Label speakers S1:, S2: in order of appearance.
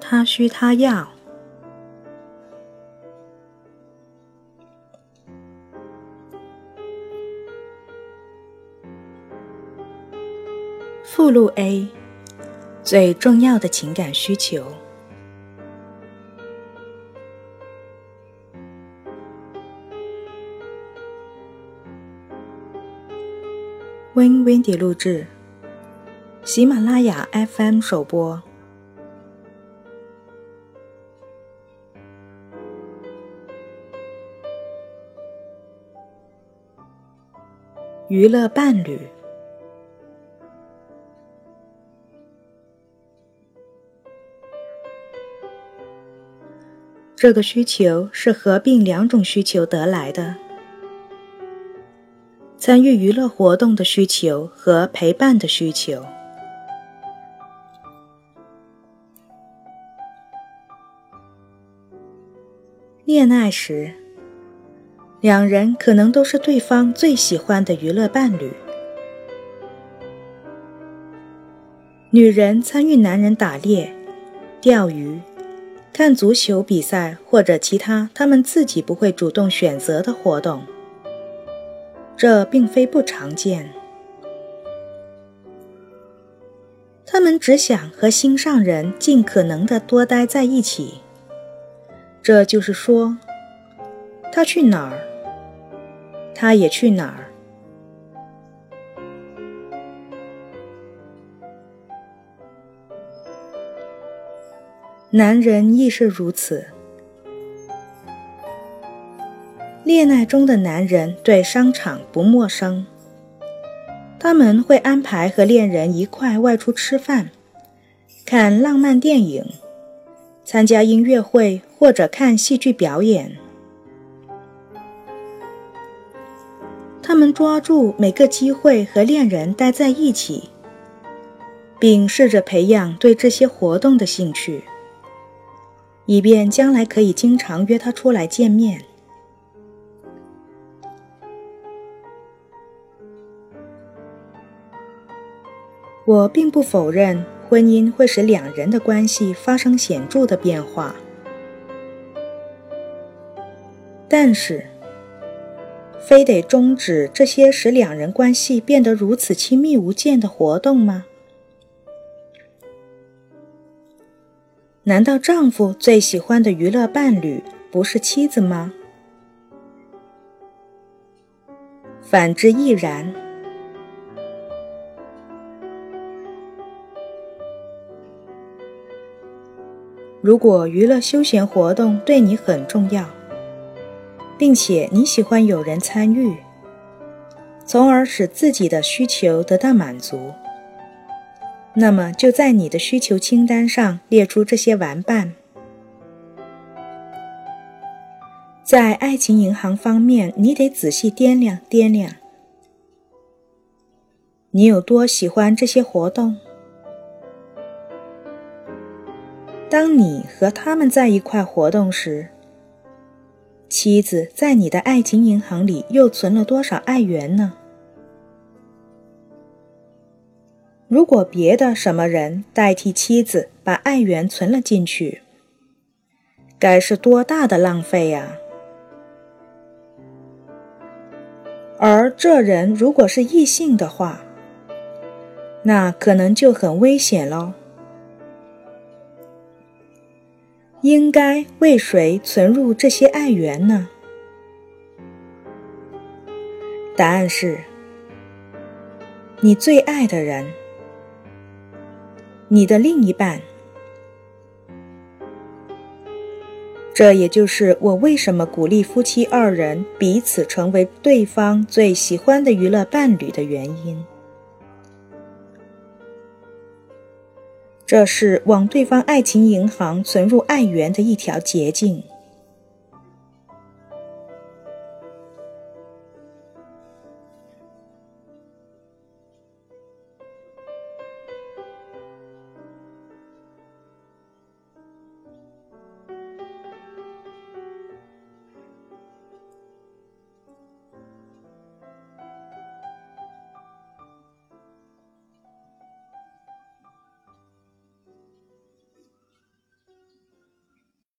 S1: 他需他要。附录 A 最重要的情感需求。Win Windy 录制，喜马拉雅 FM 首播。娱乐伴侣。这个需求是合并两种需求得来的：参与娱乐活动的需求和陪伴的需求。恋爱时，两人可能都是对方最喜欢的娱乐伴侣。女人参与男人打猎、钓鱼。看足球比赛或者其他他们自己不会主动选择的活动，这并非不常见。他们只想和心上人尽可能的多待在一起。这就是说，他去哪儿，他也去哪儿。男人亦是如此。恋爱中的男人对商场不陌生，他们会安排和恋人一块外出吃饭、看浪漫电影、参加音乐会或者看戏剧表演。他们抓住每个机会和恋人待在一起，并试着培养对这些活动的兴趣。以便将来可以经常约他出来见面。我并不否认婚姻会使两人的关系发生显著的变化，但是，非得终止这些使两人关系变得如此亲密无间的活动吗？难道丈夫最喜欢的娱乐伴侣不是妻子吗？反之亦然。如果娱乐休闲活动对你很重要，并且你喜欢有人参与，从而使自己的需求得到满足。那么，就在你的需求清单上列出这些玩伴。在爱情银行方面，你得仔细掂量掂量，你有多喜欢这些活动。当你和他们在一块活动时，妻子在你的爱情银行里又存了多少爱元呢？如果别的什么人代替妻子把爱元存了进去，该是多大的浪费呀！而这人如果是异性的话，那可能就很危险喽。应该为谁存入这些爱缘呢？答案是：你最爱的人。你的另一半，这也就是我为什么鼓励夫妻二人彼此成为对方最喜欢的娱乐伴侣的原因。这是往对方爱情银行存入爱源的一条捷径。